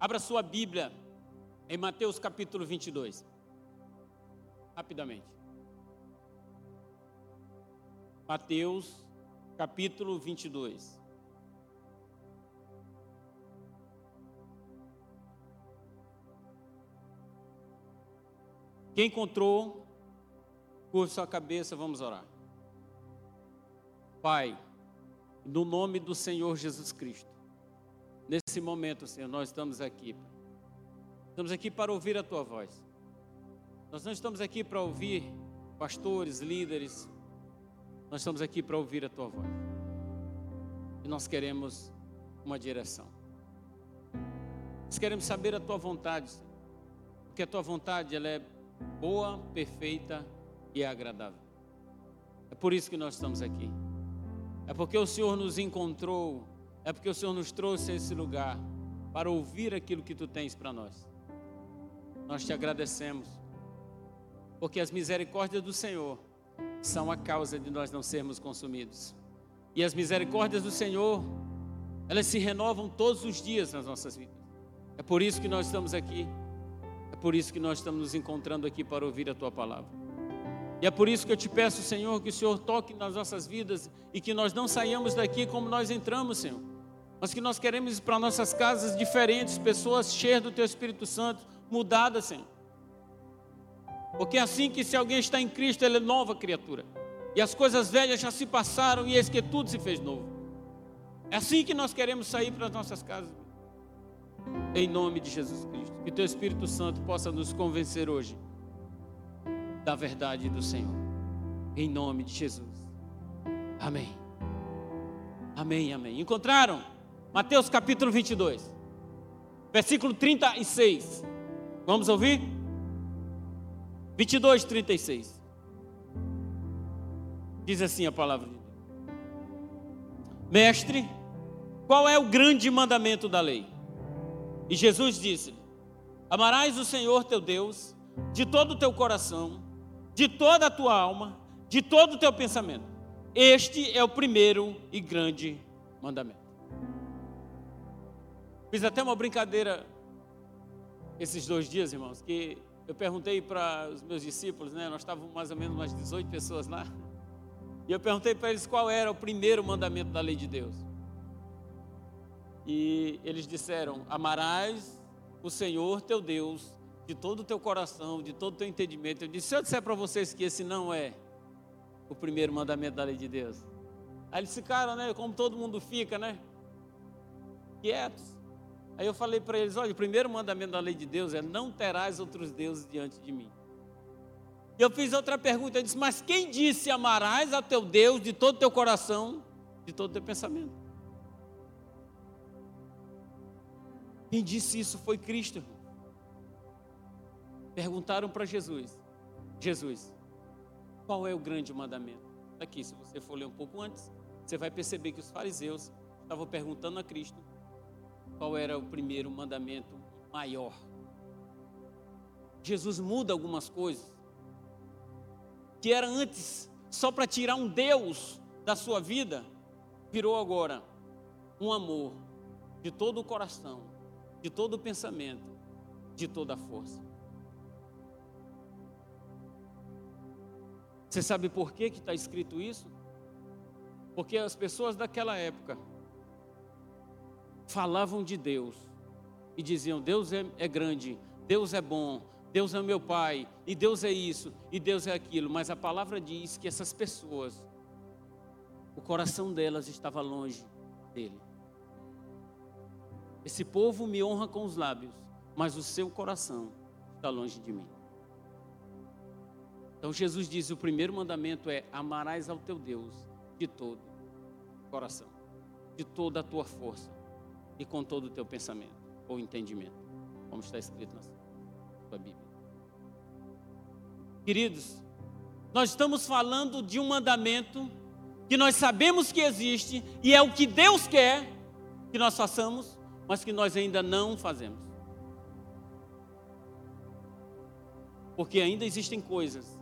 Abra sua Bíblia em Mateus capítulo 22. Rapidamente. Mateus capítulo 22. Quem encontrou, curva sua cabeça, vamos orar. Pai, no nome do Senhor Jesus Cristo, nesse momento, Senhor, nós estamos aqui. Estamos aqui para ouvir a tua voz. Nós não estamos aqui para ouvir pastores, líderes. Nós estamos aqui para ouvir a tua voz. E nós queremos uma direção. Nós queremos saber a tua vontade, Senhor. Porque a tua vontade ela é boa, perfeita e agradável. É por isso que nós estamos aqui. É porque o Senhor nos encontrou, é porque o Senhor nos trouxe a esse lugar para ouvir aquilo que tu tens para nós. Nós te agradecemos, porque as misericórdias do Senhor são a causa de nós não sermos consumidos. E as misericórdias do Senhor, elas se renovam todos os dias nas nossas vidas. É por isso que nós estamos aqui. É por isso que nós estamos nos encontrando aqui para ouvir a tua palavra. E é por isso que eu te peço, Senhor, que o Senhor toque nas nossas vidas e que nós não saiamos daqui como nós entramos, Senhor. Mas que nós queremos ir para nossas casas diferentes, pessoas cheias do Teu Espírito Santo, mudadas, Senhor. Porque é assim que se alguém está em Cristo, ele é nova criatura. E as coisas velhas já se passaram e eis que tudo se fez novo. É assim que nós queremos sair para as nossas casas. Em nome de Jesus Cristo. Que Teu Espírito Santo possa nos convencer hoje da verdade do Senhor. Em nome de Jesus. Amém. Amém, amém. Encontraram? Mateus capítulo 22, versículo 36. Vamos ouvir? 22, 36. Diz assim a palavra de Deus: Mestre, qual é o grande mandamento da lei? E Jesus disse: Amarás o Senhor teu Deus de todo o teu coração, de toda a tua alma, de todo o teu pensamento. Este é o primeiro e grande mandamento. Fiz até uma brincadeira esses dois dias, irmãos, que eu perguntei para os meus discípulos, né? Nós estávamos mais ou menos umas 18 pessoas lá. E eu perguntei para eles qual era o primeiro mandamento da lei de Deus. E eles disseram: Amarás o Senhor teu Deus de todo o teu coração, de todo o teu entendimento. Eu disse: se eu disser para vocês que esse não é o primeiro mandamento da lei de Deus. Aí eles ficaram, né? Como todo mundo fica, né? Quietos. Aí eu falei para eles: olha, o primeiro mandamento da lei de Deus é: não terás outros deuses diante de mim. E eu fiz outra pergunta, eu disse: mas quem disse amarás a teu Deus de todo o teu coração, de todo o teu pensamento? Quem disse isso foi Cristo. Perguntaram para Jesus: Jesus, qual é o grande mandamento? Aqui, se você for ler um pouco antes, você vai perceber que os fariseus estavam perguntando a Cristo qual era o primeiro mandamento maior. Jesus muda algumas coisas que era antes só para tirar um Deus da sua vida, virou agora um amor de todo o coração, de todo o pensamento, de toda a força. Você sabe por que está escrito isso? Porque as pessoas daquela época falavam de Deus e diziam: Deus é, é grande, Deus é bom, Deus é meu Pai, e Deus é isso, e Deus é aquilo. Mas a palavra diz que essas pessoas, o coração delas estava longe dele. Esse povo me honra com os lábios, mas o seu coração está longe de mim. Então Jesus diz: o primeiro mandamento é: amarás ao teu Deus de todo o coração, de toda a tua força e com todo o teu pensamento ou entendimento, como está escrito na sua Bíblia. Queridos, nós estamos falando de um mandamento que nós sabemos que existe e é o que Deus quer que nós façamos, mas que nós ainda não fazemos. Porque ainda existem coisas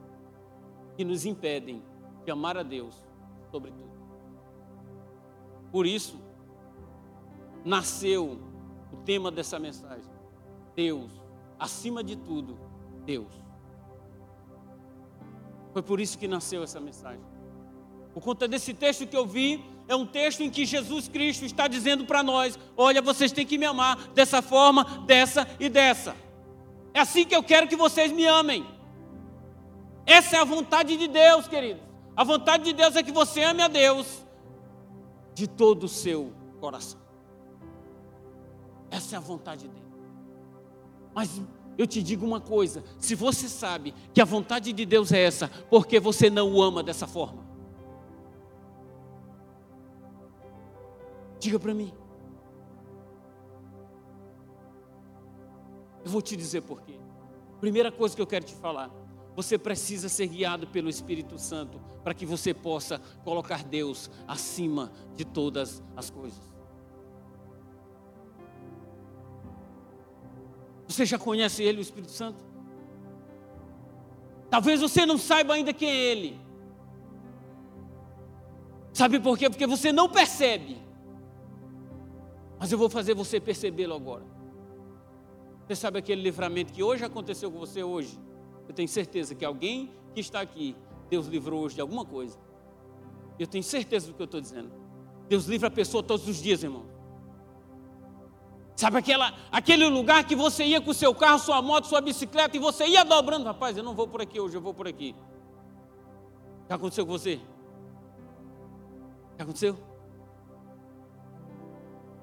que nos impedem de amar a Deus sobre tudo. Por isso, nasceu o tema dessa mensagem. Deus, acima de tudo, Deus. Foi por isso que nasceu essa mensagem. Por conta desse texto que eu vi, é um texto em que Jesus Cristo está dizendo para nós: olha, vocês têm que me amar dessa forma, dessa e dessa. É assim que eu quero que vocês me amem. Essa é a vontade de Deus, queridos. A vontade de Deus é que você ame a Deus de todo o seu coração. Essa é a vontade dele. Mas eu te digo uma coisa: se você sabe que a vontade de Deus é essa, porque você não o ama dessa forma? Diga para mim. Eu vou te dizer por quê. Primeira coisa que eu quero te falar. Você precisa ser guiado pelo Espírito Santo para que você possa colocar Deus acima de todas as coisas. Você já conhece Ele, o Espírito Santo? Talvez você não saiba ainda quem é Ele. Sabe por quê? Porque você não percebe. Mas eu vou fazer você percebê-lo agora. Você sabe aquele livramento que hoje aconteceu com você hoje? Eu tenho certeza que alguém que está aqui, Deus livrou hoje de alguma coisa. Eu tenho certeza do que eu estou dizendo. Deus livra a pessoa todos os dias, irmão. Sabe aquela, aquele lugar que você ia com o seu carro, sua moto, sua bicicleta e você ia dobrando, rapaz, eu não vou por aqui hoje, eu vou por aqui. O que aconteceu com você? O que aconteceu?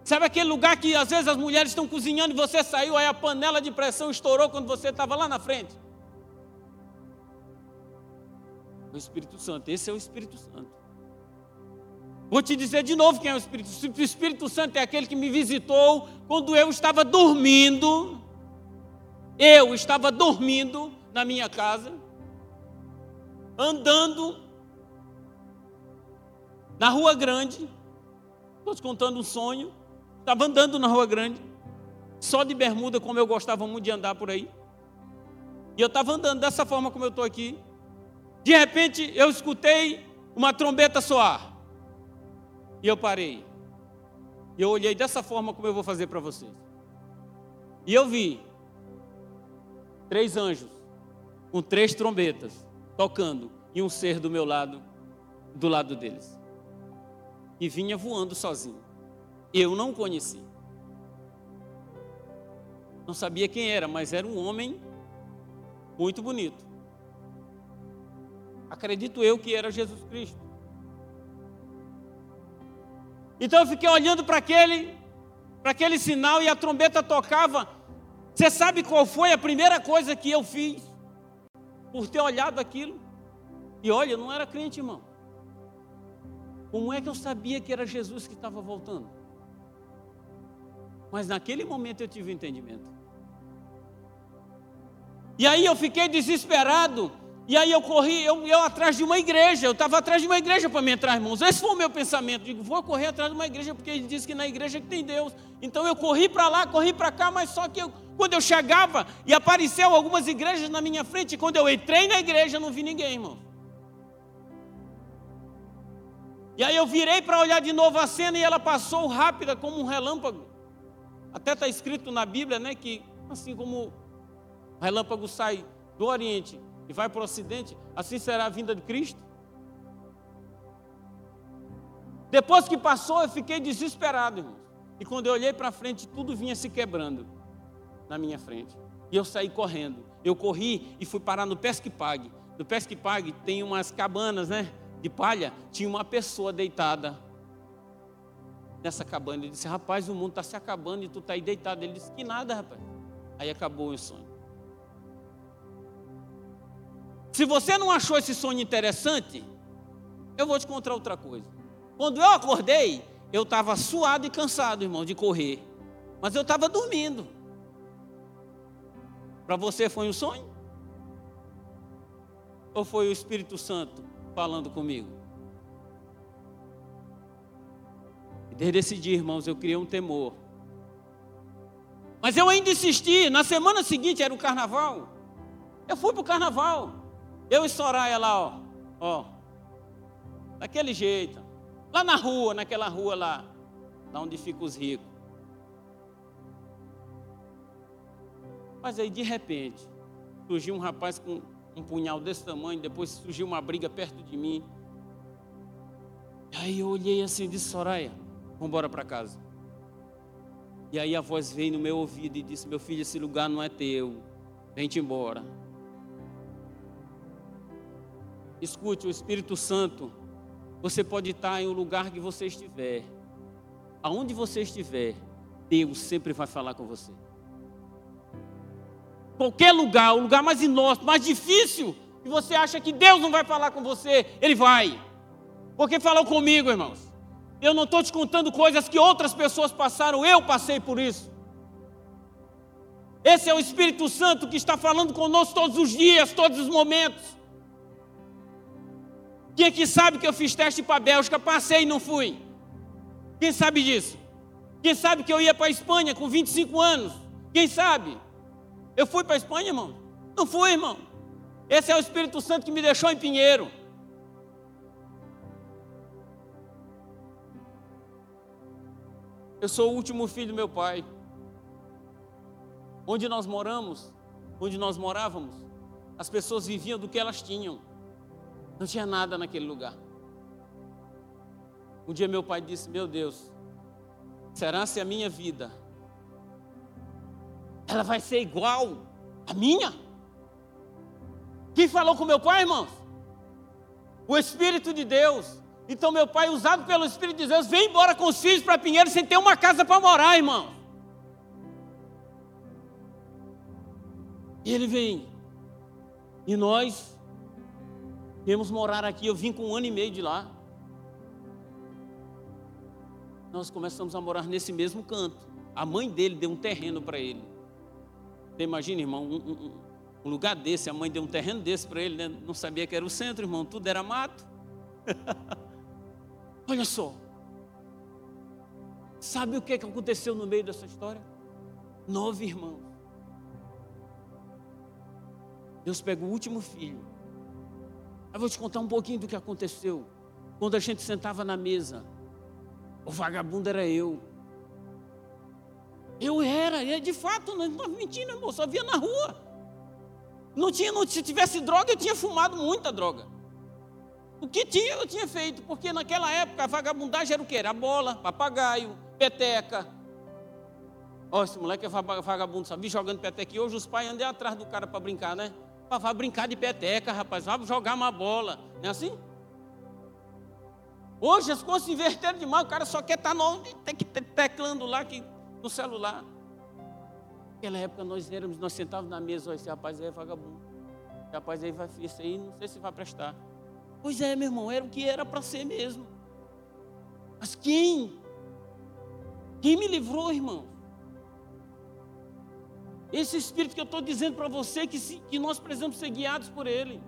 Sabe aquele lugar que às vezes as mulheres estão cozinhando e você saiu, aí a panela de pressão estourou quando você estava lá na frente? O Espírito Santo, esse é o Espírito Santo. Vou te dizer de novo quem é o Espírito Santo. O Espírito Santo é aquele que me visitou quando eu estava dormindo. Eu estava dormindo na minha casa, andando na Rua Grande. Estou te contando um sonho. Estava andando na Rua Grande, só de bermuda, como eu gostava muito de andar por aí. E eu estava andando dessa forma como eu estou aqui. De repente, eu escutei uma trombeta soar. E eu parei. E eu olhei dessa forma como eu vou fazer para vocês. E eu vi três anjos com três trombetas tocando e um ser do meu lado, do lado deles. E vinha voando sozinho. Eu não conheci. Não sabia quem era, mas era um homem muito bonito. Acredito eu que era Jesus Cristo. Então eu fiquei olhando para aquele, para aquele sinal e a trombeta tocava. Você sabe qual foi a primeira coisa que eu fiz por ter olhado aquilo? E olha, eu não era crente, irmão. Como é que eu sabia que era Jesus que estava voltando? Mas naquele momento eu tive um entendimento. E aí eu fiquei desesperado. E aí eu corri, eu, eu atrás de uma igreja. Eu estava atrás de uma igreja para me entrar, irmãos. Esse foi o meu pensamento. Digo, vou correr atrás de uma igreja, porque ele disse que na igreja que tem Deus. Então eu corri para lá, corri para cá, mas só que eu, quando eu chegava e apareceu algumas igrejas na minha frente, quando eu entrei na igreja, não vi ninguém, irmão. E aí eu virei para olhar de novo a cena e ela passou rápida como um relâmpago. Até está escrito na Bíblia, né, que assim como o relâmpago sai do Oriente e vai para o Ocidente, assim será a vinda de Cristo. Depois que passou, eu fiquei desesperado, irmãos. E quando eu olhei para frente, tudo vinha se quebrando na minha frente. E eu saí correndo. Eu corri e fui parar no Pesque Pague. No Pesque Pague tem umas cabanas, né, de palha. Tinha uma pessoa deitada nessa cabana. Ele disse: Rapaz, o mundo está se acabando e tu está aí deitado. Ele disse: Que nada, rapaz. Aí acabou o sonho. Se você não achou esse sonho interessante, eu vou te contar outra coisa. Quando eu acordei, eu estava suado e cansado, irmão, de correr. Mas eu estava dormindo. Para você foi um sonho? Ou foi o Espírito Santo falando comigo? Desde esse dia, irmãos, eu criei um temor. Mas eu ainda insisti. Na semana seguinte era o carnaval. Eu fui para o carnaval. Eu e Soraya lá, ó. Ó. Daquele jeito. Lá na rua, naquela rua lá. Lá onde ficam os ricos. Mas aí, de repente, surgiu um rapaz com um punhal desse tamanho, depois surgiu uma briga perto de mim. Aí eu olhei assim e disse, Soraya, vamos embora para casa. E aí a voz veio no meu ouvido e disse, meu filho, esse lugar não é teu, vem-te embora. Escute, o Espírito Santo, você pode estar em um lugar que você estiver, aonde você estiver, Deus sempre vai falar com você. Qualquer lugar, o lugar mais inóspito, mais difícil, e você acha que Deus não vai falar com você, Ele vai. Porque falou comigo, irmãos. Eu não estou te contando coisas que outras pessoas passaram, eu passei por isso. Esse é o Espírito Santo que está falando conosco todos os dias, todos os momentos. Quem aqui sabe que eu fiz teste para a Bélgica, passei e não fui? Quem sabe disso? Quem sabe que eu ia para a Espanha com 25 anos? Quem sabe? Eu fui para a Espanha, irmão? Não fui, irmão. Esse é o Espírito Santo que me deixou em Pinheiro. Eu sou o último filho do meu pai. Onde nós moramos, onde nós morávamos, as pessoas viviam do que elas tinham. Não tinha nada naquele lugar. Um dia meu pai disse: Meu Deus, será se a minha vida ela vai ser igual à minha? Quem falou com meu pai, irmãos? O Espírito de Deus. Então meu pai, usado pelo Espírito de Deus, vem embora com os filhos para Pinheiro sem ter uma casa para morar, irmão. E ele vem. E nós viemos morar aqui. Eu vim com um ano e meio de lá. Nós começamos a morar nesse mesmo canto. A mãe dele deu um terreno para ele. Você imagina, irmão, um, um, um, lugar desse, a mãe deu um terreno desse para ele, né? não sabia que era o centro, irmão, tudo era mato. Olha só. Sabe o que aconteceu no meio dessa história? Nove irmãos. Deus pega o último filho. Eu vou te contar um pouquinho do que aconteceu. Quando a gente sentava na mesa, o vagabundo era eu. Eu era, e de fato, não estava mentindo, irmão, só via na rua. Não tinha, não, se tivesse droga, eu tinha fumado muita droga. O que tinha, eu tinha feito, porque naquela época a vagabundagem era o quê? Era bola, papagaio, peteca. Ó, esse moleque é vagabundo, sabe? Jogando peteca. E hoje os pais andam atrás do cara para brincar, né? Para brincar de peteca, rapaz. Vai jogar uma bola. Não é assim? Hoje as coisas se inverteram demais. O cara só quer estar tá no, teclando lá que, no celular. Naquela época nós éramos, nós sentávamos na mesa, esse rapaz aí é vagabundo. Esse rapaz aí vai, esse aí não sei se vai prestar. Pois é, meu irmão, era o que era para ser mesmo. Mas quem? Quem me livrou, irmão? Esse Espírito que eu estou dizendo para você que, se, que nós precisamos ser guiados por Ele.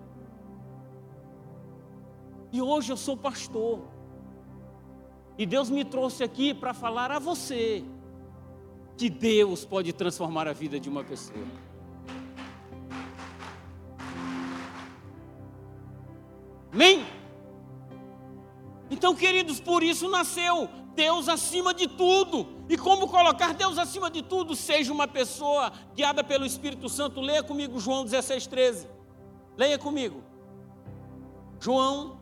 E hoje eu sou pastor. E Deus me trouxe aqui para falar a você que Deus pode transformar a vida de uma pessoa. Amém? Então, queridos, por isso nasceu Deus acima de tudo. E como colocar Deus acima de tudo? Seja uma pessoa guiada pelo Espírito Santo. Leia comigo João 16, 13. Leia comigo. João,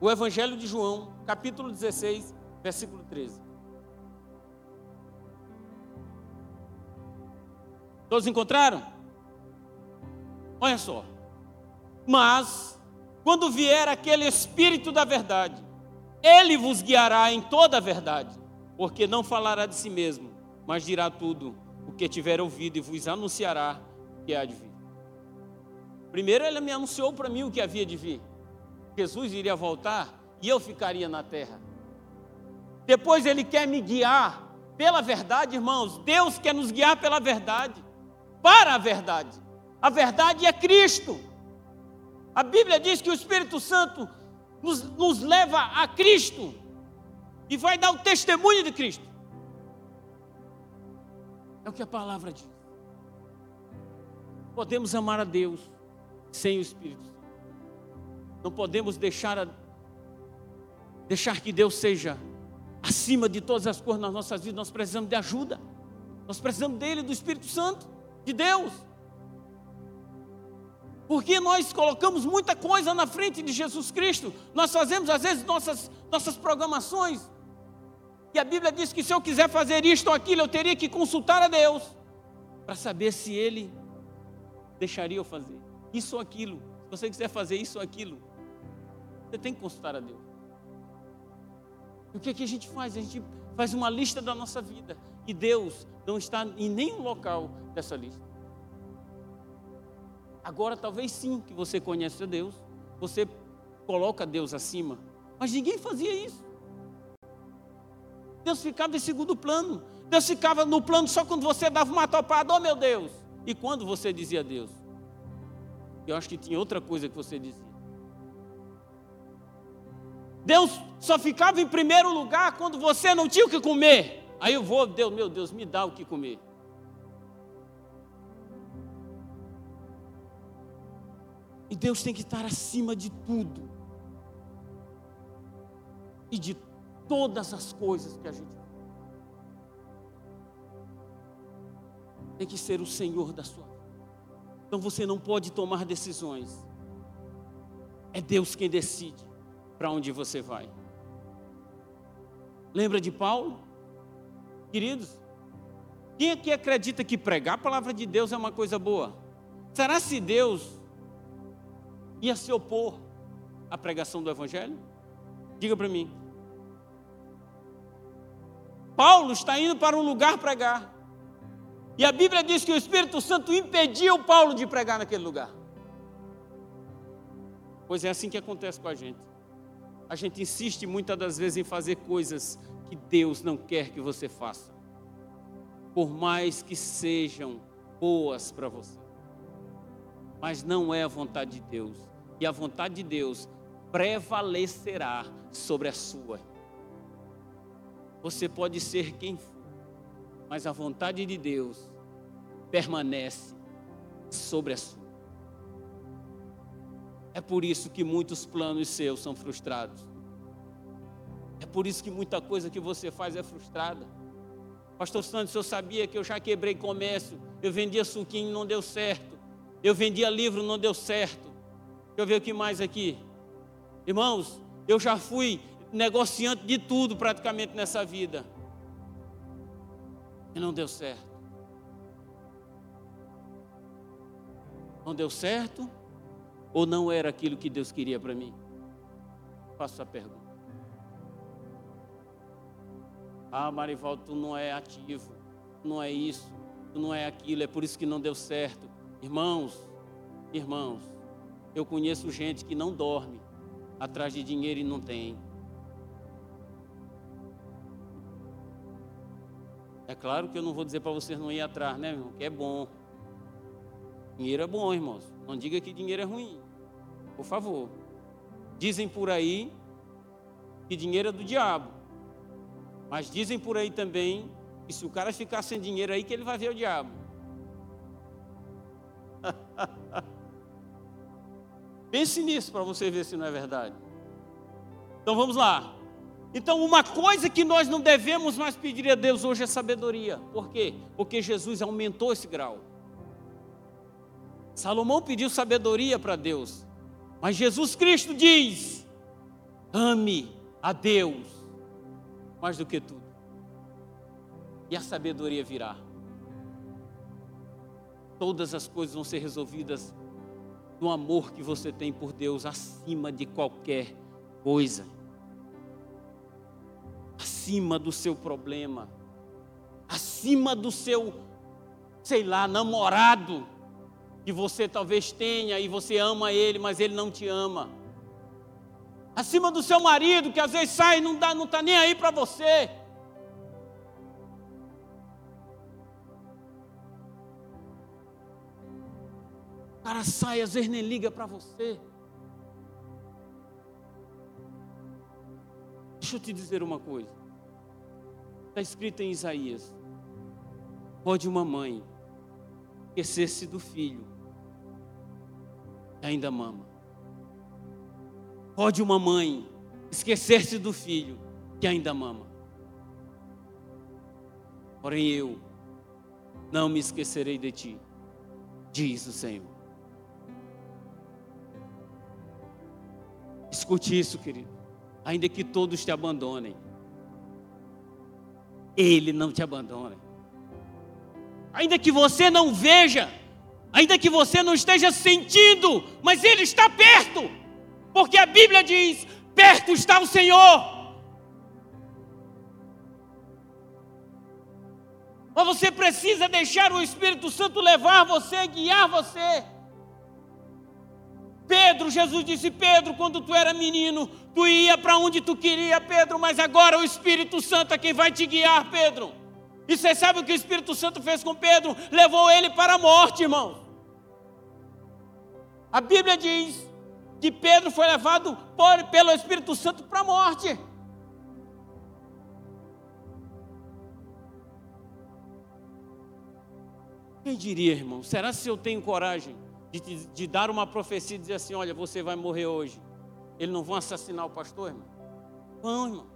o Evangelho de João, capítulo 16, versículo 13. Todos encontraram? Olha só. Mas quando vier aquele Espírito da verdade, ele vos guiará em toda a verdade, porque não falará de si mesmo, mas dirá tudo o que tiver ouvido e vos anunciará que há de vir. Primeiro, ele me anunciou para mim o que havia de vir. Jesus iria voltar e eu ficaria na terra. Depois, ele quer me guiar pela verdade, irmãos. Deus quer nos guiar pela verdade, para a verdade. A verdade é Cristo. A Bíblia diz que o Espírito Santo nos, nos leva a Cristo e vai dar o testemunho de Cristo. É o que a palavra diz. Podemos amar a Deus sem o Espírito Santo. Não podemos deixar, a, deixar que Deus seja acima de todas as coisas nas nossas vidas. Nós precisamos de ajuda. Nós precisamos dele, do Espírito Santo. de Deus. Porque nós colocamos muita coisa na frente de Jesus Cristo. Nós fazemos, às vezes, nossas, nossas programações. E a Bíblia diz que se eu quiser fazer isto ou aquilo, eu teria que consultar a Deus para saber se Ele deixaria eu fazer isso ou aquilo. Se você quiser fazer isso ou aquilo, você tem que consultar a Deus. E o que, é que a gente faz? A gente faz uma lista da nossa vida. E Deus não está em nenhum local dessa lista. Agora, talvez sim que você conhece a Deus, você coloca Deus acima, mas ninguém fazia isso. Deus ficava em segundo plano. Deus ficava no plano só quando você dava uma topada, oh meu Deus. E quando você dizia a Deus? Eu acho que tinha outra coisa que você dizia. Deus só ficava em primeiro lugar quando você não tinha o que comer. Aí eu vou, Deus, meu Deus, me dá o que comer. E Deus tem que estar acima de tudo. E de todas as coisas que a gente tem que ser o Senhor da sua vida. Então você não pode tomar decisões. É Deus quem decide para onde você vai. Lembra de Paulo? Queridos, quem aqui acredita que pregar a palavra de Deus é uma coisa boa? Será se Deus ia se opor à pregação do Evangelho? Diga para mim. Paulo está indo para um lugar pregar. E a Bíblia diz que o Espírito Santo impediu Paulo de pregar naquele lugar. Pois é assim que acontece com a gente. A gente insiste muitas das vezes em fazer coisas que Deus não quer que você faça, por mais que sejam boas para você. Mas não é a vontade de Deus, e a vontade de Deus prevalecerá sobre a sua. Você pode ser quem for, mas a vontade de Deus permanece sobre a sua. É por isso que muitos planos seus são frustrados. É por isso que muita coisa que você faz é frustrada. Pastor Santos, eu sabia que eu já quebrei comércio, eu vendia suquinho, não deu certo. Eu vendia livro, não deu certo. Deixa eu ver o que mais aqui. Irmãos, eu já fui negociante de tudo praticamente nessa vida. E não deu certo. Não deu certo? Ou não era aquilo que Deus queria para mim? Faço a pergunta. Ah, Marivaldo, tu não é ativo, tu não é isso, tu não é aquilo, é por isso que não deu certo. Irmãos, irmãos, eu conheço gente que não dorme atrás de dinheiro e não tem. É claro que eu não vou dizer para vocês não ir atrás, né, irmão? Que é bom. Dinheiro é bom, irmãos. Não diga que dinheiro é ruim. Por favor. Dizem por aí que dinheiro é do diabo. Mas dizem por aí também que se o cara ficar sem dinheiro aí, que ele vai ver o diabo. Pense nisso para você ver se não é verdade. Então vamos lá. Então, uma coisa que nós não devemos mais pedir a Deus hoje é sabedoria. Por quê? Porque Jesus aumentou esse grau. Salomão pediu sabedoria para Deus. Mas Jesus Cristo diz: ame a Deus mais do que tudo. E a sabedoria virá. Todas as coisas vão ser resolvidas no amor que você tem por Deus acima de qualquer coisa. Acima do seu problema. Acima do seu, sei lá, namorado que você talvez tenha e você ama ele, mas ele não te ama. Acima do seu marido, que às vezes sai e não está não tá nem aí para você. Cara sai, às vezes nem liga para você. Deixa eu te dizer uma coisa. Está escrito em Isaías: Pode uma mãe esquecer-se do filho ainda mama. Pode uma mãe esquecer-se do filho que ainda mama. Porém eu não me esquecerei de ti. diz o Senhor. Escute isso, querido. Ainda que todos te abandonem, Ele não te abandona. Ainda que você não veja, ainda que você não esteja sentindo, mas Ele está perto, porque a Bíblia diz: perto está o Senhor. Mas você precisa deixar o Espírito Santo levar você, guiar você. Pedro, Jesus disse: Pedro, quando tu era menino, tu ia para onde tu queria, Pedro, mas agora o Espírito Santo é quem vai te guiar, Pedro. E você sabe o que o Espírito Santo fez com Pedro? Levou ele para a morte, irmão. A Bíblia diz que Pedro foi levado por, pelo Espírito Santo para a morte. Quem diria, irmão? Será se eu tenho coragem de, de dar uma profecia e dizer assim: olha, você vai morrer hoje? Eles não vão assassinar o pastor, irmão? Vão, irmão.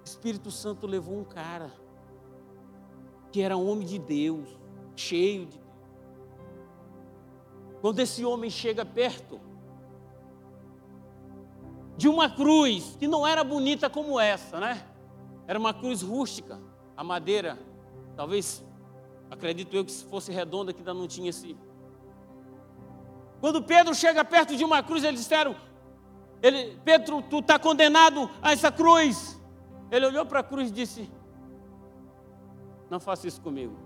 O Espírito Santo levou um cara que era homem de Deus, cheio de Deus. Quando esse homem chega perto de uma cruz que não era bonita como essa, né? Era uma cruz rústica, a madeira, talvez Acredito eu que se fosse redonda, que ainda não tinha esse. Quando Pedro chega perto de uma cruz, eles disseram: ele, Pedro, tu está condenado a essa cruz. Ele olhou para a cruz e disse: Não faça isso comigo.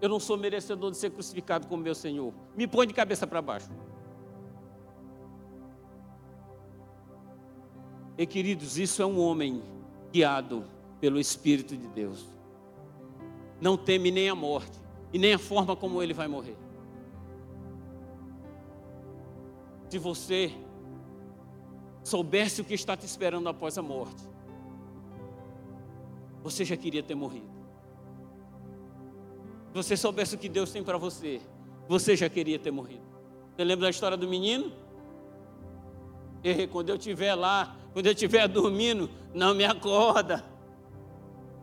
Eu não sou merecedor de ser crucificado como meu Senhor. Me põe de cabeça para baixo. E queridos, isso é um homem guiado pelo Espírito de Deus não teme nem a morte e nem a forma como ele vai morrer. Se você soubesse o que está te esperando após a morte, você já queria ter morrido. Se você soubesse o que Deus tem para você, você já queria ter morrido. Você lembra da história do menino? Quando eu estiver lá, quando eu estiver dormindo, não me acorda.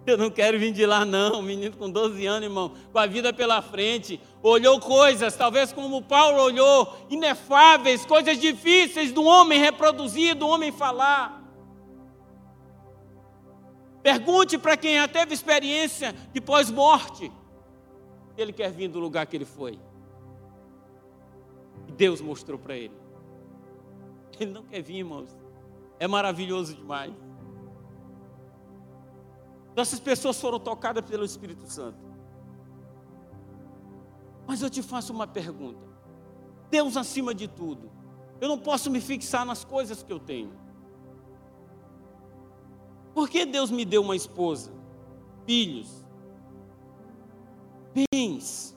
Eu não quero vir de lá, não. Menino com 12 anos, irmão, com a vida pela frente, olhou coisas, talvez como Paulo olhou, inefáveis, coisas difíceis do homem reproduzir, do homem falar. Pergunte para quem já teve experiência de pós-morte. Ele quer vir do lugar que ele foi. E Deus mostrou para ele. Ele não quer vir, irmãos. É maravilhoso demais. Então, essas pessoas foram tocadas pelo Espírito Santo. Mas eu te faço uma pergunta: Deus acima de tudo, eu não posso me fixar nas coisas que eu tenho. Por que Deus me deu uma esposa, filhos, bens?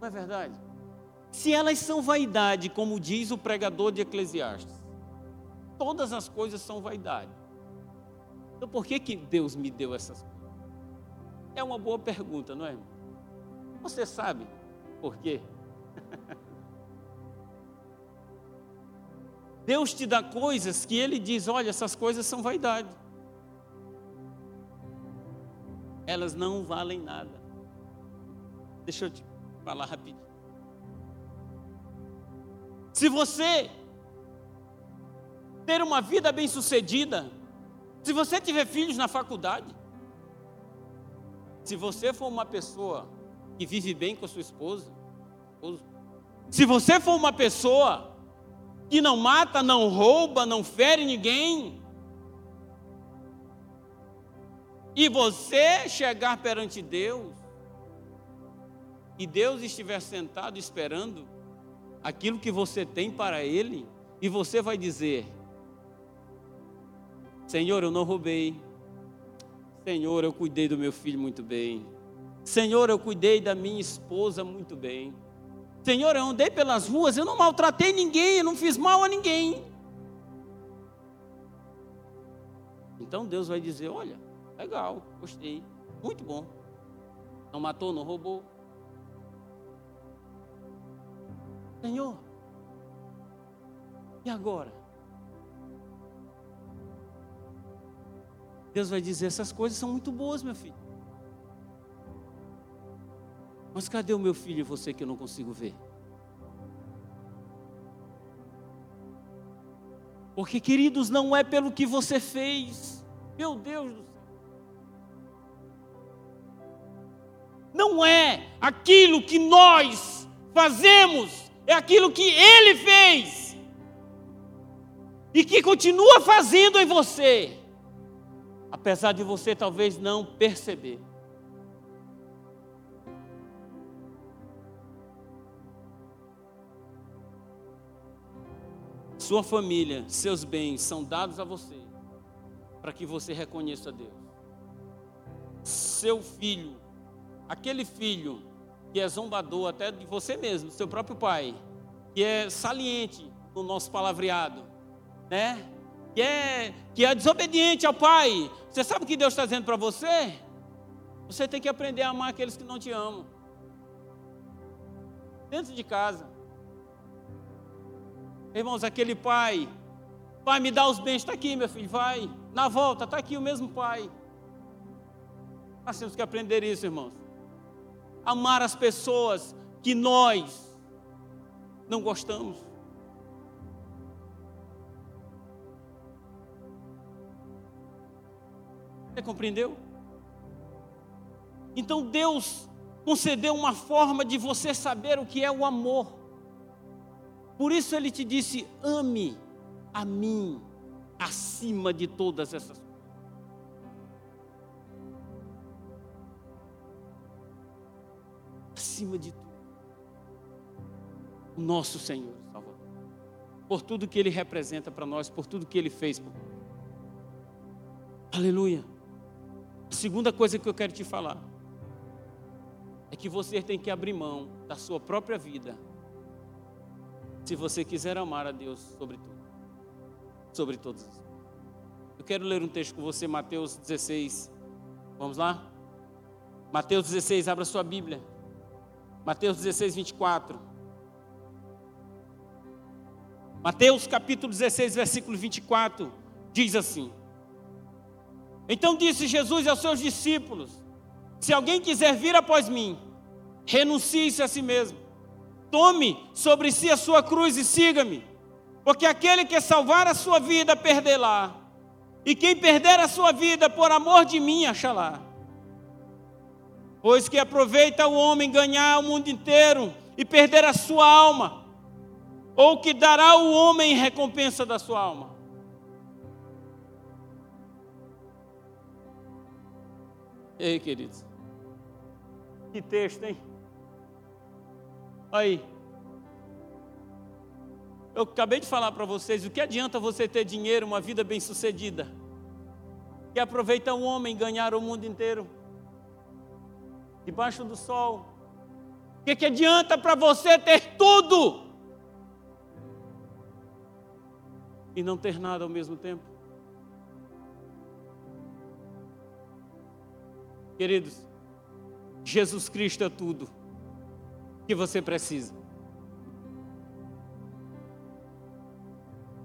Não é verdade? Se elas são vaidade, como diz o pregador de Eclesiastes, todas as coisas são vaidade. Então por que, que Deus me deu essas coisas? É uma boa pergunta, não é? Você sabe por quê? Deus te dá coisas que Ele diz: olha, essas coisas são vaidade. Elas não valem nada. Deixa eu te falar rapidinho. Se você ter uma vida bem-sucedida, se você tiver filhos na faculdade, se você for uma pessoa que vive bem com a sua esposa, se você for uma pessoa que não mata, não rouba, não fere ninguém, e você chegar perante Deus, e Deus estiver sentado esperando aquilo que você tem para Ele, e você vai dizer: Senhor, eu não roubei. Senhor, eu cuidei do meu filho muito bem. Senhor, eu cuidei da minha esposa muito bem. Senhor, eu andei pelas ruas, eu não maltratei ninguém, eu não fiz mal a ninguém. Então Deus vai dizer: Olha, legal, gostei, muito bom. Não matou, não roubou. Senhor, e agora? Deus vai dizer: essas coisas são muito boas, meu filho. Mas cadê o meu filho e você que eu não consigo ver? Porque, queridos, não é pelo que você fez. Meu Deus do céu. Não é aquilo que nós fazemos, é aquilo que Ele fez. E que continua fazendo em você. Apesar de você talvez não perceber. Sua família, seus bens são dados a você para que você reconheça Deus. Seu filho, aquele filho que é zombador até de você mesmo, seu próprio pai, que é saliente no nosso palavreado, né? Que é, que é desobediente ao pai. Você sabe o que Deus está dizendo para você? Você tem que aprender a amar aqueles que não te amam. Dentro de casa. Irmãos, aquele pai, pai, me dá os bens, está aqui, meu filho, vai. Na volta, está aqui o mesmo pai. Nós temos que aprender isso, irmãos. Amar as pessoas que nós não gostamos. Você compreendeu? Então Deus concedeu uma forma de você saber o que é o amor. Por isso ele te disse: ame a mim acima de todas essas coisas. Acima de tudo. O nosso Senhor Salvador. Por tudo que Ele representa para nós, por tudo que Ele fez. Por... Aleluia. A segunda coisa que eu quero te falar é que você tem que abrir mão da sua própria vida se você quiser amar a Deus sobre tudo, sobre todos. Eu quero ler um texto com você, Mateus 16. Vamos lá? Mateus 16, abra sua Bíblia. Mateus 16, 24. Mateus capítulo 16, versículo 24, diz assim: Então disse Jesus aos seus discípulos: Se alguém quiser vir após mim, renuncie-se a si mesmo Tome sobre si a sua cruz e siga-me. Porque aquele que salvar a sua vida, perdê-la. E quem perder a sua vida por amor de mim, achará. Pois que aproveita o homem ganhar o mundo inteiro e perder a sua alma, ou que dará o homem em recompensa da sua alma. Ei, queridos, que texto, hein? Aí. Eu acabei de falar para vocês, o que adianta você ter dinheiro, uma vida bem-sucedida? Que aproveita um homem ganhar o mundo inteiro. Debaixo do sol. O que, que adianta para você ter tudo? E não ter nada ao mesmo tempo? Queridos, Jesus Cristo é tudo que você precisa.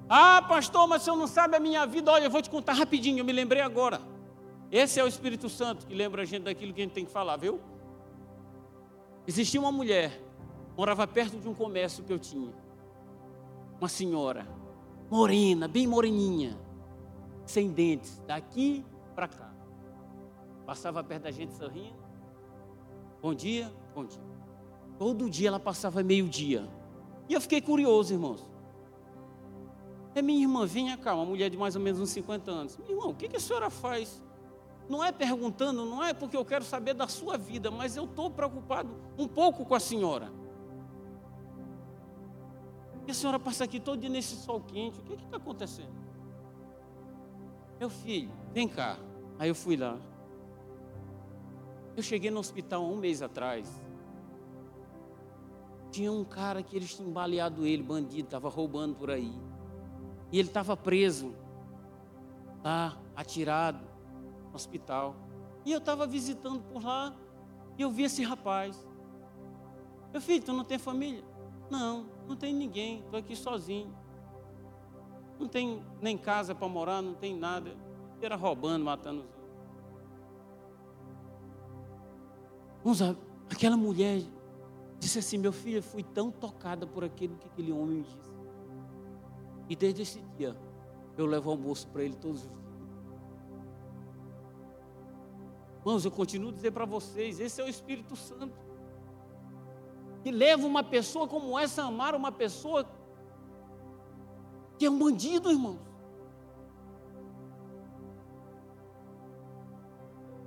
Ah, pastor, mas você não sabe a minha vida. Olha, eu vou te contar rapidinho, eu me lembrei agora. Esse é o Espírito Santo que lembra a gente daquilo que a gente tem que falar, viu? Existia uma mulher, morava perto de um comércio que eu tinha. Uma senhora, morena, bem moreninha, sem dentes, daqui para cá. Passava perto da gente sorrindo. Bom dia, bom dia. Todo dia ela passava meio-dia. E eu fiquei curioso, irmãos. É minha irmã, venha cá, uma mulher de mais ou menos uns 50 anos. Meu irmão, o que, que a senhora faz? Não é perguntando, não é porque eu quero saber da sua vida, mas eu estou preocupado um pouco com a senhora. E a senhora passa aqui todo dia nesse sol quente, o que está acontecendo? Meu filho, vem cá. Aí eu fui lá. Eu cheguei no hospital um mês atrás. Tinha um cara que eles tinham baleado ele, bandido, estava roubando por aí. E ele estava preso, lá, atirado, no hospital. E eu estava visitando por lá e eu vi esse rapaz. Meu filho, tu não tem família? Não, não tem ninguém, estou aqui sozinho. Não tem nem casa para morar, não tem nada. Era roubando, matando os outros. Vamos Aquela mulher disse assim: Meu filho, fui tão tocada por aquilo que aquele homem disse. E desde esse dia, eu levo almoço para ele todos os dias. Irmãos, eu continuo a dizer para vocês: esse é o Espírito Santo. Que leva uma pessoa como essa a amar uma pessoa que é um bandido, irmãos.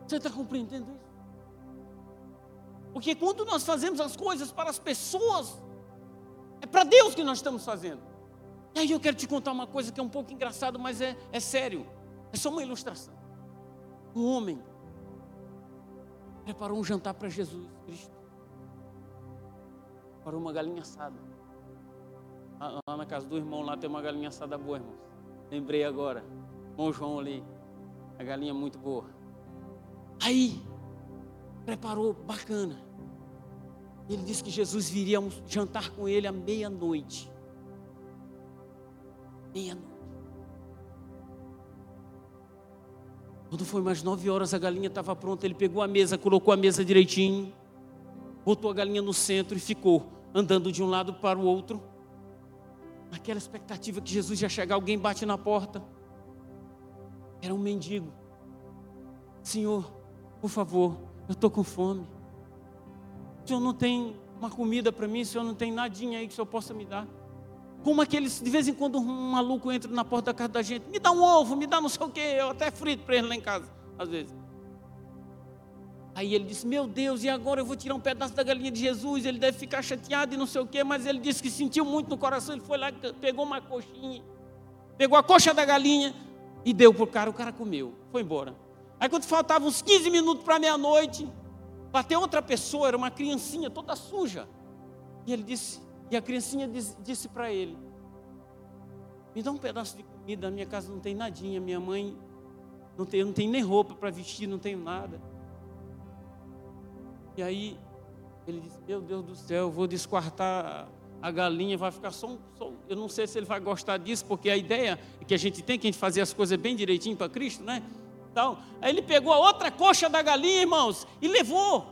Você está compreendendo isso? Porque quando nós fazemos as coisas para as pessoas, é para Deus que nós estamos fazendo. E aí eu quero te contar uma coisa que é um pouco engraçado, mas é, é sério. É só uma ilustração. Um homem preparou um jantar para Jesus Cristo. Para uma galinha assada. Lá na casa do irmão, lá tem uma galinha assada boa, irmãos. Lembrei agora. Irmão João ali. A galinha é muito boa. Aí, preparou bacana. Ele disse que Jesus viria jantar com ele à meia-noite meia-noite. Quando foi mais nove horas, a galinha estava pronta. Ele pegou a mesa, colocou a mesa direitinho, botou a galinha no centro e ficou andando de um lado para o outro. Naquela expectativa que Jesus ia chegar, alguém bate na porta. Era um mendigo. Senhor, por favor, eu estou com fome. O senhor não tem uma comida para mim, o senhor não tem nadinha aí que o senhor possa me dar. Como aqueles, de vez em quando, um maluco entra na porta da casa da gente, me dá um ovo, me dá não sei o quê, eu até frito para ele lá em casa, às vezes. Aí ele disse: Meu Deus, e agora eu vou tirar um pedaço da galinha de Jesus? Ele deve ficar chateado e não sei o quê, mas ele disse que sentiu muito no coração. Ele foi lá, pegou uma coxinha, pegou a coxa da galinha e deu para o cara. O cara comeu, foi embora. Aí, quando faltavam uns 15 minutos para meia-noite, bateu outra pessoa, era uma criancinha toda suja. E ele disse: e a criancinha disse, disse para ele: Me dá um pedaço de comida, na minha casa não tem nadinha, minha mãe não tem, não tem nem roupa para vestir, não tenho nada. E aí ele disse: Meu Deus do céu, eu vou desquartar a galinha, vai ficar só um, só Eu não sei se ele vai gostar disso, porque a ideia é que a gente tem que a gente fazer as coisas bem direitinho para Cristo, né? Então, aí ele pegou a outra coxa da galinha, irmãos, e levou.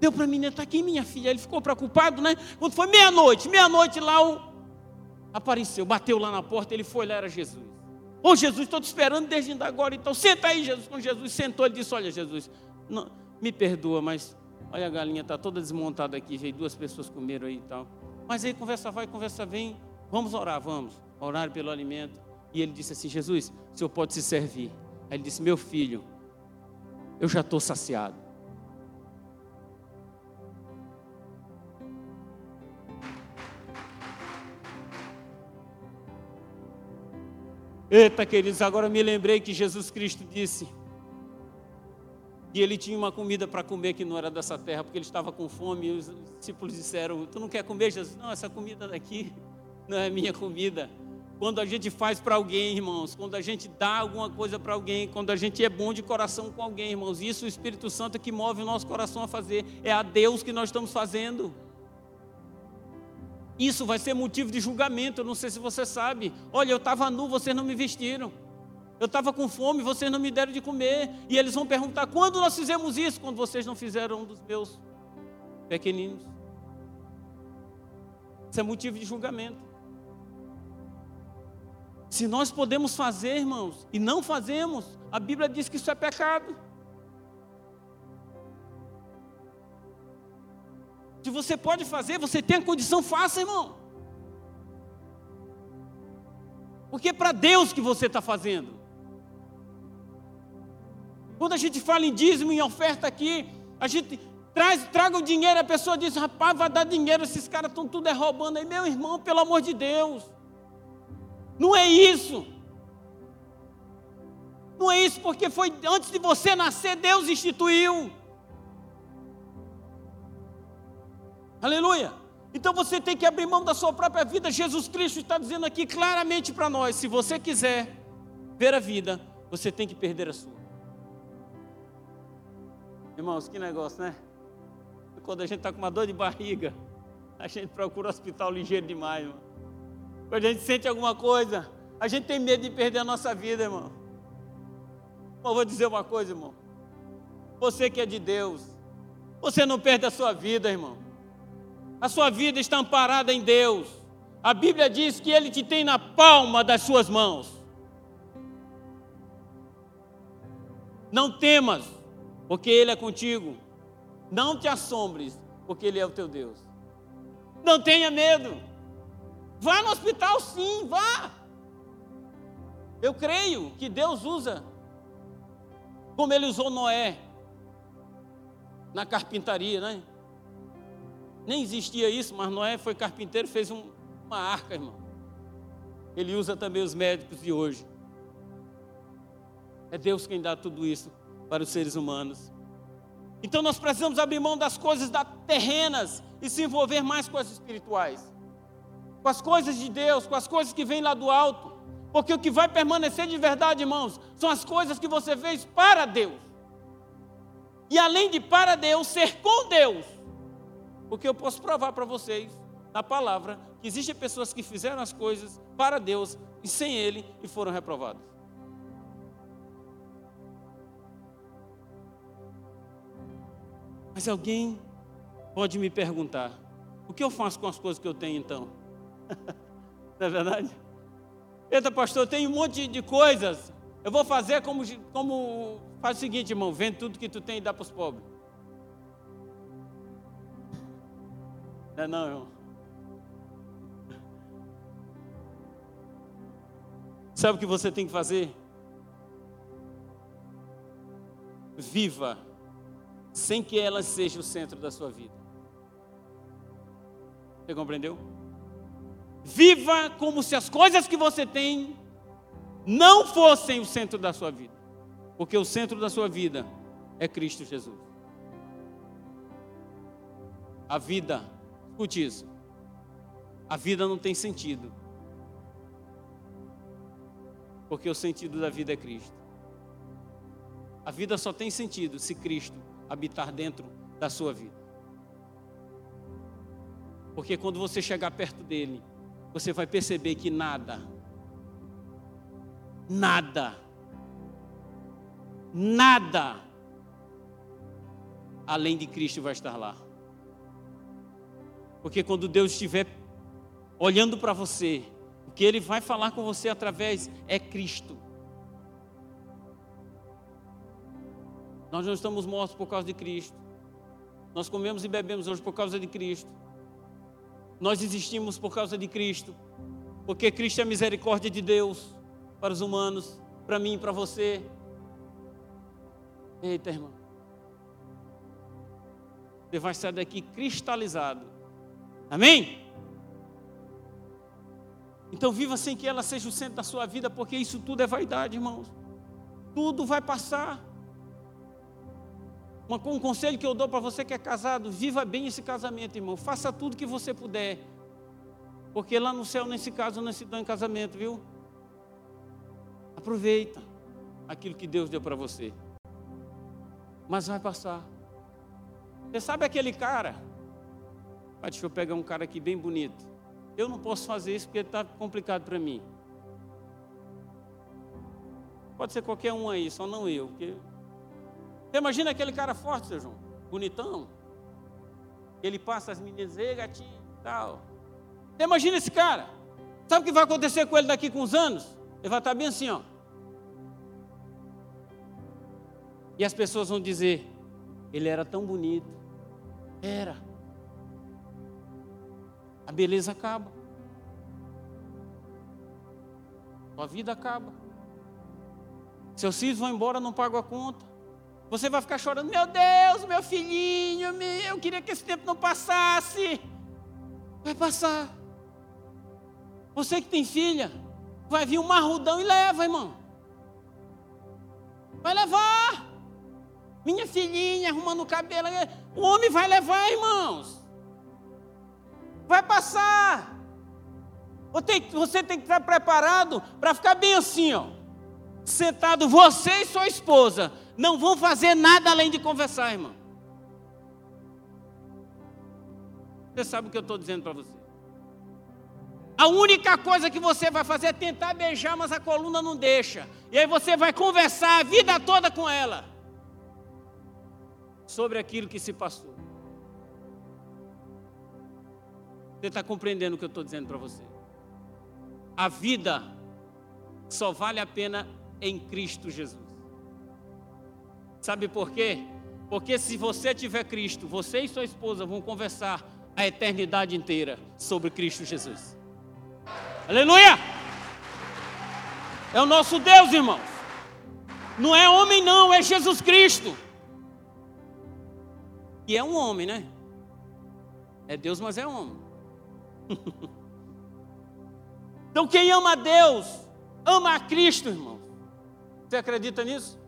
Deu para mim, está aqui minha filha. Ele ficou preocupado, né? Quando foi meia-noite, meia-noite lá o... apareceu, bateu lá na porta, ele foi lá, era Jesus. Ô Jesus, estou te esperando desde agora, então senta aí, Jesus. Quando Jesus sentou, ele disse: Olha, Jesus, não, me perdoa, mas olha a galinha está toda desmontada aqui, veio duas pessoas comeram aí e tal. Mas aí conversa vai, conversa vem, vamos orar, vamos. Orar pelo alimento. E ele disse assim: Jesus, o senhor pode se servir. Aí ele disse: Meu filho, eu já estou saciado. Eita, queridos, agora me lembrei que Jesus Cristo disse que ele tinha uma comida para comer que não era dessa terra, porque ele estava com fome e os discípulos disseram: Tu não quer comer, Jesus? Não, essa comida daqui não é minha comida. Quando a gente faz para alguém, irmãos, quando a gente dá alguma coisa para alguém, quando a gente é bom de coração com alguém, irmãos, isso o Espírito Santo é que move o nosso coração a fazer, é a Deus que nós estamos fazendo. Isso vai ser motivo de julgamento. Eu não sei se você sabe. Olha, eu estava nu, vocês não me vestiram. Eu estava com fome, vocês não me deram de comer. E eles vão perguntar: quando nós fizemos isso? Quando vocês não fizeram um dos meus pequeninos. Isso é motivo de julgamento. Se nós podemos fazer, irmãos, e não fazemos, a Bíblia diz que isso é pecado. Se você pode fazer, você tem a condição, faça, irmão. Porque é para Deus que você está fazendo. Quando a gente fala em dízimo, em oferta aqui, a gente traz, traga o dinheiro, a pessoa diz, rapaz, vai dar dinheiro, esses caras estão tudo roubando aí. Meu irmão, pelo amor de Deus. Não é isso. Não é isso, porque foi antes de você nascer, Deus instituiu. Aleluia. Então você tem que abrir mão da sua própria vida. Jesus Cristo está dizendo aqui claramente para nós: se você quiser ver a vida, você tem que perder a sua. Irmãos, que negócio, né? Quando a gente está com uma dor de barriga, a gente procura o hospital ligeiro demais, irmão. Quando a gente sente alguma coisa, a gente tem medo de perder a nossa vida, irmão. Irmão, vou dizer uma coisa, irmão. Você que é de Deus, Você não perde a sua vida, irmão. A sua vida está amparada em Deus. A Bíblia diz que Ele te tem na palma das suas mãos. Não temas, porque Ele é contigo. Não te assombres, porque Ele é o teu Deus. Não tenha medo. Vá no hospital, sim, vá. Eu creio que Deus usa, como Ele usou Noé na carpintaria, né? Nem existia isso, mas Noé foi carpinteiro, fez um, uma arca, irmão. Ele usa também os médicos de hoje. É Deus quem dá tudo isso para os seres humanos. Então nós precisamos abrir mão das coisas da terrenas e se envolver mais com as espirituais. Com as coisas de Deus, com as coisas que vêm lá do alto. Porque o que vai permanecer de verdade, irmãos, são as coisas que você fez para Deus. E além de para Deus, ser com Deus. Porque eu posso provar para vocês, na palavra, que existem pessoas que fizeram as coisas para Deus e sem Ele e foram reprovadas. Mas alguém pode me perguntar: o que eu faço com as coisas que eu tenho então? Não é verdade? Eita, pastor, tem um monte de coisas. Eu vou fazer como, como faz o seguinte, irmão: vende tudo que tu tem e dá para os pobres. Não é não, irmão? Sabe o que você tem que fazer? Viva sem que ela seja o centro da sua vida. Você compreendeu? Viva como se as coisas que você tem não fossem o centro da sua vida. Porque o centro da sua vida é Cristo Jesus. A vida, escute isso. A vida não tem sentido. Porque o sentido da vida é Cristo. A vida só tem sentido se Cristo habitar dentro da sua vida. Porque quando você chegar perto dele, você vai perceber que nada, nada, nada, além de Cristo vai estar lá. Porque quando Deus estiver olhando para você, o que Ele vai falar com você através é Cristo. Nós não estamos mortos por causa de Cristo. Nós comemos e bebemos hoje por causa de Cristo. Nós existimos por causa de Cristo. Porque Cristo é a misericórdia de Deus para os humanos, para mim e para você. Eita, irmão. Você vai sair daqui cristalizado. Amém? Então viva sem que ela seja o centro da sua vida, porque isso tudo é vaidade, irmãos. Tudo vai passar. Um conselho que eu dou para você que é casado: viva bem esse casamento, irmão. Faça tudo que você puder. Porque lá no céu, nesse caso, não se dá em casamento, viu? Aproveita aquilo que Deus deu para você. Mas vai passar. Você sabe aquele cara? Ah, deixa eu pegar um cara aqui bem bonito. Eu não posso fazer isso porque está complicado para mim. Pode ser qualquer um aí, só não eu. Porque você imagina aquele cara forte, seu João, bonitão. Ele passa as meninas, ei gatinho, tal. Você imagina esse cara. Sabe o que vai acontecer com ele daqui com uns anos? Ele vai estar bem assim, ó. E as pessoas vão dizer: ele era tão bonito. Era. A beleza acaba. Sua vida acaba. Seus filhos vão embora, não pagam a conta. Você vai ficar chorando, meu Deus, meu filhinho, eu queria que esse tempo não passasse. Vai passar. Você que tem filha, vai vir um marrudão e leva, irmão. Vai levar. Minha filhinha arrumando o cabelo. O homem vai levar, irmãos. Vai passar. Você tem que estar preparado para ficar bem assim, ó. Sentado, você e sua esposa não vão fazer nada além de conversar, irmão. Você sabe o que eu estou dizendo para você. A única coisa que você vai fazer é tentar beijar, mas a coluna não deixa. E aí você vai conversar a vida toda com ela. sobre aquilo que se passou. Você está compreendendo o que eu estou dizendo para você? A vida só vale a pena em Cristo Jesus. Sabe por quê? Porque se você tiver Cristo, você e sua esposa vão conversar a eternidade inteira sobre Cristo Jesus. Aleluia! É o nosso Deus, irmãos. Não é homem, não, é Jesus Cristo. E é um homem, né? É Deus, mas é homem. então, quem ama a Deus, ama a Cristo, irmão. Você acredita nisso?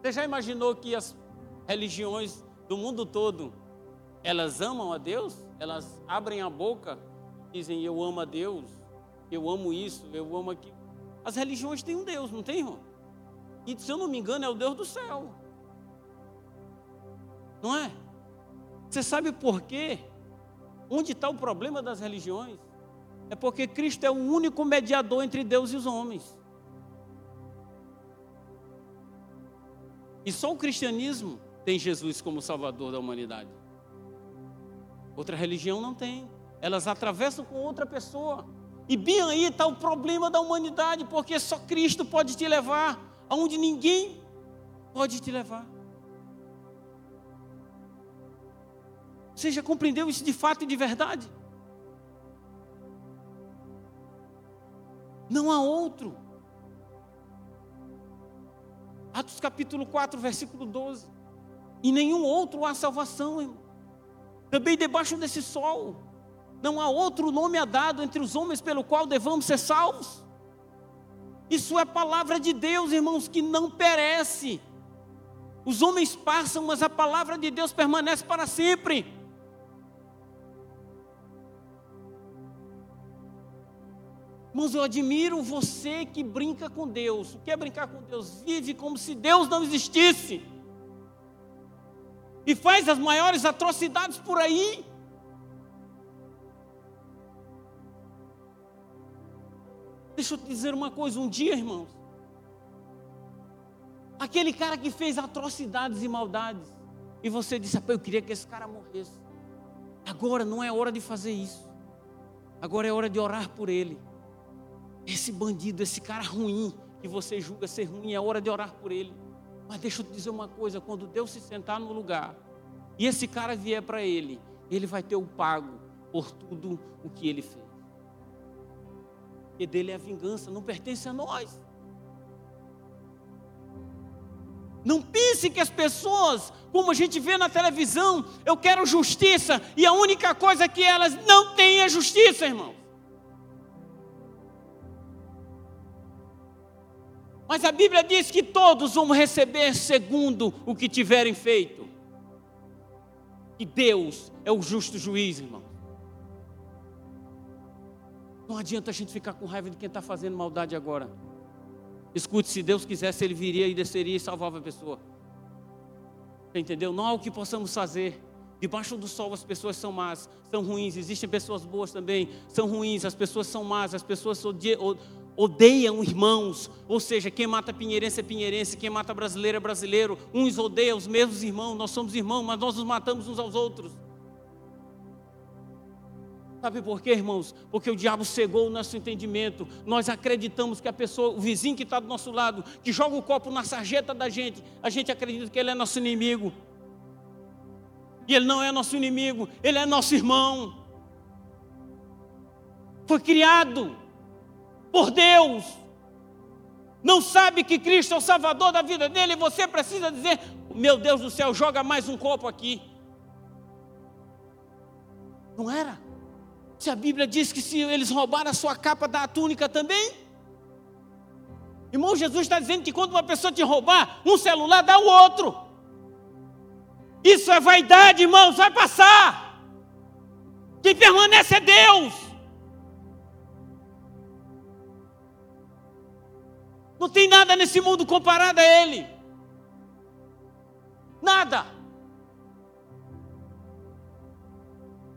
Você já imaginou que as religiões do mundo todo, elas amam a Deus? Elas abrem a boca, dizem eu amo a Deus, eu amo isso, eu amo aquilo. As religiões têm um Deus, não tem, irmão? E se eu não me engano, é o Deus do céu. Não é? Você sabe por quê? Onde está o problema das religiões? É porque Cristo é o único mediador entre Deus e os homens. E só o cristianismo tem Jesus como Salvador da humanidade. Outra religião não tem. Elas atravessam com outra pessoa. E bem aí está o problema da humanidade, porque só Cristo pode te levar aonde ninguém pode te levar. Você já compreendeu isso de fato e de verdade? Não há outro. Atos capítulo 4, versículo 12. E nenhum outro há salvação. Também debaixo desse sol. Não há outro nome a dado entre os homens pelo qual devamos ser salvos. Isso é palavra de Deus, irmãos, que não perece. Os homens passam, mas a palavra de Deus permanece para sempre. Irmãos, eu admiro você que brinca com Deus. O que é brincar com Deus? Vive como se Deus não existisse. E faz as maiores atrocidades por aí. Deixa eu te dizer uma coisa, um dia, irmãos, aquele cara que fez atrocidades e maldades, e você disse, eu queria que esse cara morresse. Agora não é hora de fazer isso. Agora é hora de orar por ele. Esse bandido, esse cara ruim, que você julga ser ruim, é hora de orar por ele. Mas deixa eu te dizer uma coisa: quando Deus se sentar no lugar e esse cara vier para ele, ele vai ter o pago por tudo o que ele fez. E dele é a vingança, não pertence a nós. Não pense que as pessoas, como a gente vê na televisão, eu quero justiça, e a única coisa que elas não têm é justiça, irmão. Mas a Bíblia diz que todos vão receber segundo o que tiverem feito. E Deus é o justo juiz, irmão. Não adianta a gente ficar com raiva de quem está fazendo maldade agora. Escute, se Deus quisesse, Ele viria e desceria e salvava a pessoa. Entendeu? Não há o que possamos fazer. Debaixo do sol as pessoas são más, são ruins. Existem pessoas boas também, são ruins. As pessoas são más, as pessoas odeiam irmãos, ou seja, quem mata pinheirense é pinheirense, quem mata brasileiro é brasileiro, uns odeiam os mesmos irmãos, nós somos irmãos, mas nós nos matamos uns aos outros. Sabe por quê, irmãos? Porque o diabo cegou o nosso entendimento. Nós acreditamos que a pessoa, o vizinho que está do nosso lado, que joga o copo na sarjeta da gente, a gente acredita que ele é nosso inimigo. E ele não é nosso inimigo, ele é nosso irmão. Foi criado por Deus, não sabe que Cristo é o Salvador da vida dele, você precisa dizer: Meu Deus do céu, joga mais um copo aqui. Não era? Se a Bíblia diz que se eles roubaram a sua capa, dá a túnica também. Irmão, Jesus está dizendo que quando uma pessoa te roubar um celular, dá o outro. Isso é vaidade, irmãos, vai passar. Quem permanece é Deus. Não tem nada nesse mundo comparado a Ele. Nada.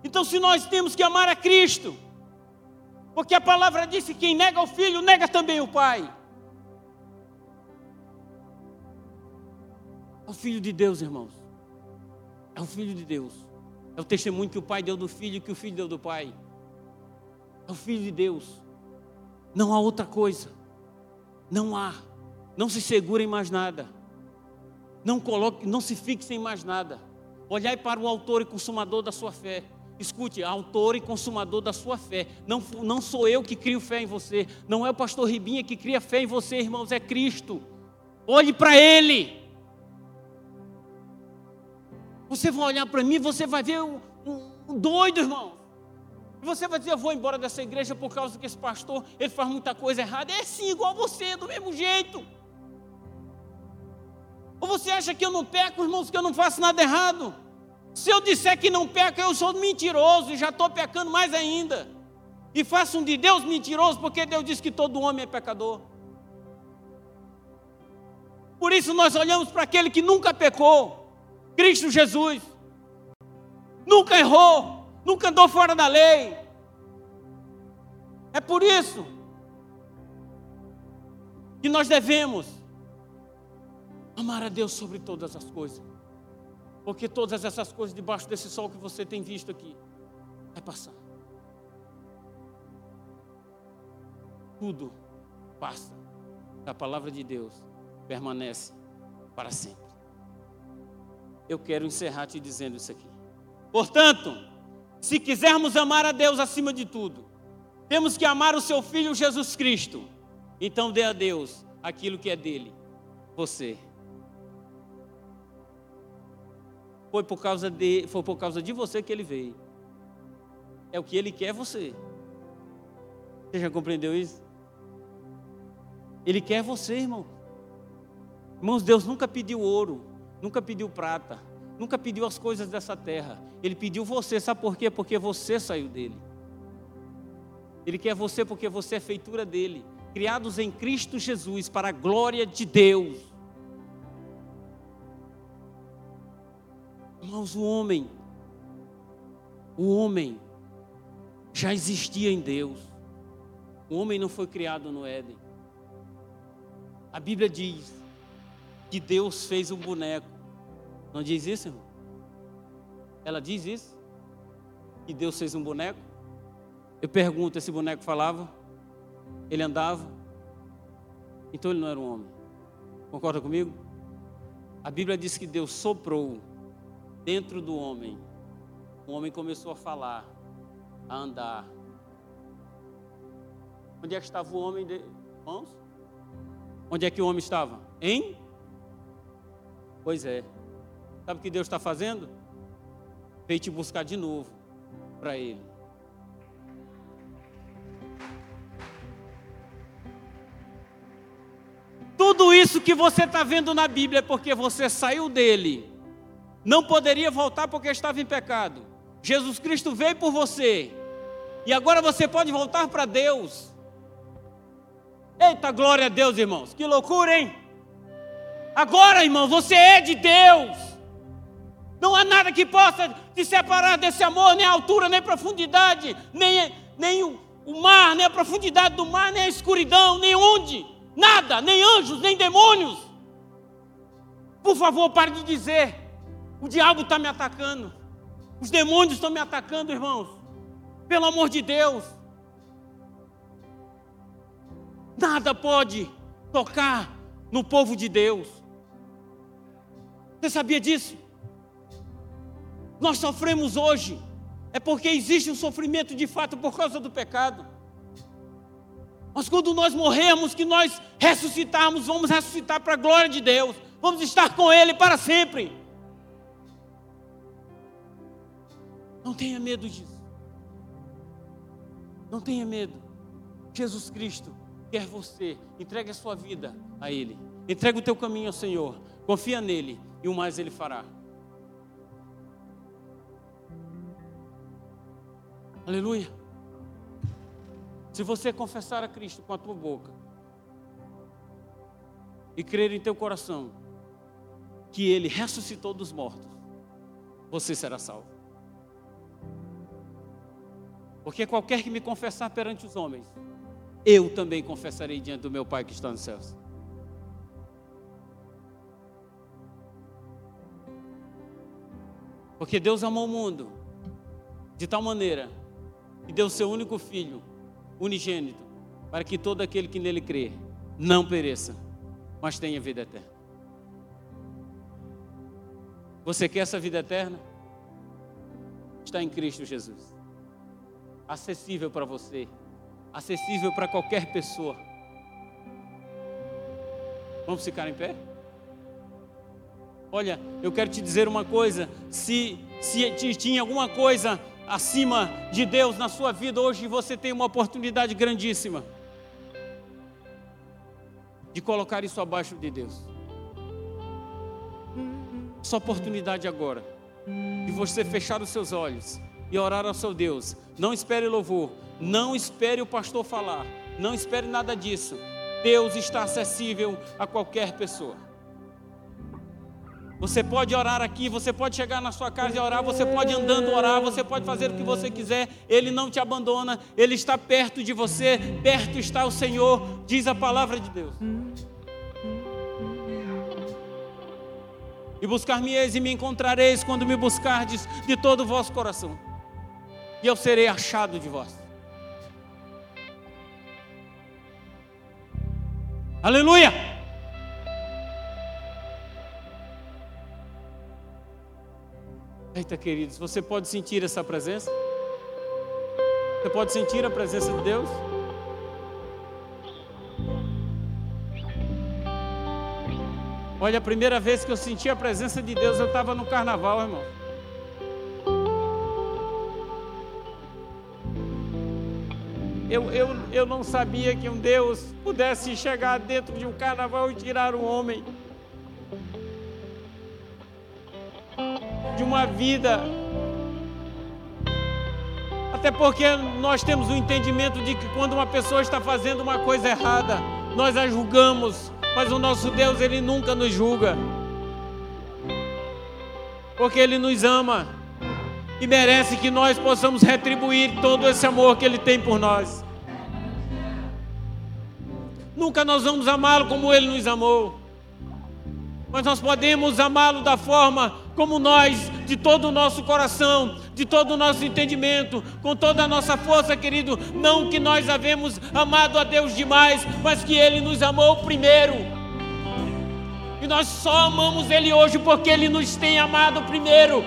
Então, se nós temos que amar a Cristo, porque a palavra disse: quem nega o filho, nega também o pai. É o Filho de Deus, irmãos. É o Filho de Deus. É o testemunho que o Pai deu do Filho e que o Filho deu do Pai. É o Filho de Deus. Não há outra coisa. Não há. Não se segure em mais nada. Não coloque, não se fixe em mais nada. Olhai para o autor e consumador da sua fé. Escute, autor e consumador da sua fé. Não, não sou eu que crio fé em você. Não é o pastor Ribinha que cria fé em você, irmãos. É Cristo. Olhe para Ele. Você vai olhar para mim, você vai ver um, um, um doido, irmão. Você vai dizer, eu vou embora dessa igreja por causa que esse pastor, ele faz muita coisa errada. É sim, igual você, do mesmo jeito. Ou você acha que eu não peco, irmãos, que eu não faço nada errado? Se eu disser que não peco, eu sou mentiroso e já estou pecando mais ainda. E faço um de Deus mentiroso, porque Deus diz que todo homem é pecador. Por isso nós olhamos para aquele que nunca pecou, Cristo Jesus. Nunca errou, nunca andou fora da lei. É por isso que nós devemos amar a Deus sobre todas as coisas. Porque todas essas coisas debaixo desse sol que você tem visto aqui vai passar. Tudo passa. A palavra de Deus permanece para sempre. Eu quero encerrar te dizendo isso aqui. Portanto, se quisermos amar a Deus acima de tudo, temos que amar o seu filho Jesus Cristo. Então dê a Deus aquilo que é dele, você. Foi por causa de, foi por causa de você que ele veio. É o que ele quer você. Você já compreendeu isso? Ele quer você, irmão. Irmãos, Deus nunca pediu ouro, nunca pediu prata, nunca pediu as coisas dessa terra. Ele pediu você, sabe por quê? Porque você saiu dele. Ele quer você porque você é feitura dele, criados em Cristo Jesus para a glória de Deus. Irmãos, o homem, o homem já existia em Deus. O homem não foi criado no Éden. A Bíblia diz que Deus fez um boneco. Não diz isso, irmão? Ela diz isso? Que Deus fez um boneco? Eu pergunto: esse boneco falava? Ele andava? Então ele não era um homem. Concorda comigo? A Bíblia diz que Deus soprou dentro do homem, o homem começou a falar, a andar. Onde é que estava o homem, de... irmãos? Onde é que o homem estava? Em? Pois é. Sabe o que Deus está fazendo? Veio te buscar de novo para Ele. Tudo isso que você está vendo na Bíblia é porque você saiu dele não poderia voltar porque estava em pecado. Jesus Cristo veio por você. E agora você pode voltar para Deus. Eita glória a Deus, irmãos. Que loucura, hein? Agora, irmão, você é de Deus. Não há nada que possa te separar desse amor, nem altura, nem profundidade, nem, nem o, o mar, nem a profundidade do mar, nem a escuridão, nem onde. Nada, nem anjos, nem demônios. Por favor, pare de dizer o diabo está me atacando. Os demônios estão me atacando, irmãos. Pelo amor de Deus. Nada pode tocar no povo de Deus. Você sabia disso? Nós sofremos hoje. É porque existe um sofrimento de fato por causa do pecado. Mas quando nós morrermos, que nós ressuscitarmos, vamos ressuscitar para a glória de Deus. Vamos estar com Ele para sempre. Não tenha medo disso. Não tenha medo. Jesus Cristo quer você. Entregue a sua vida a Ele. Entregue o teu caminho ao Senhor. Confia nele e o mais Ele fará. Aleluia. Se você confessar a Cristo com a tua boca e crer em teu coração que Ele ressuscitou dos mortos, você será salvo. Porque qualquer que me confessar perante os homens, eu também confessarei diante do meu Pai que está nos céus. Porque Deus amou o mundo de tal maneira que deu seu único filho, unigênito, para que todo aquele que nele crê não pereça, mas tenha vida eterna. Você quer essa vida eterna? Está em Cristo Jesus. Acessível para você, acessível para qualquer pessoa. Vamos ficar em pé? Olha, eu quero te dizer uma coisa: se, se tinha alguma coisa acima de Deus na sua vida, hoje você tem uma oportunidade grandíssima de colocar isso abaixo de Deus. Essa oportunidade agora, de você fechar os seus olhos e orar ao seu Deus. Não espere louvor, não espere o pastor falar, não espere nada disso. Deus está acessível a qualquer pessoa. Você pode orar aqui, você pode chegar na sua casa e orar, você pode andando orar, você pode fazer o que você quiser, Ele não te abandona, Ele está perto de você, perto está o Senhor, diz a palavra de Deus. E buscar-me-eis e me encontrareis quando me buscardes de todo o vosso coração, e eu serei achado de vós. Aleluia! Eita, queridos, você pode sentir essa presença? Você pode sentir a presença de Deus? Olha, a primeira vez que eu senti a presença de Deus, eu estava no carnaval, irmão. Eu, eu, eu não sabia que um Deus pudesse chegar dentro de um carnaval e tirar um homem. Uma vida. Até porque nós temos o entendimento de que quando uma pessoa está fazendo uma coisa errada, nós a julgamos, mas o nosso Deus, ele nunca nos julga. Porque ele nos ama e merece que nós possamos retribuir todo esse amor que ele tem por nós. Nunca nós vamos amá-lo como ele nos amou mas nós podemos amá-lo da forma como nós, de todo o nosso coração, de todo o nosso entendimento, com toda a nossa força, querido. Não que nós havemos amado a Deus demais, mas que Ele nos amou primeiro. E nós só amamos Ele hoje porque Ele nos tem amado primeiro.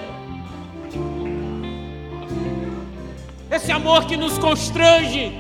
Esse amor que nos constrange,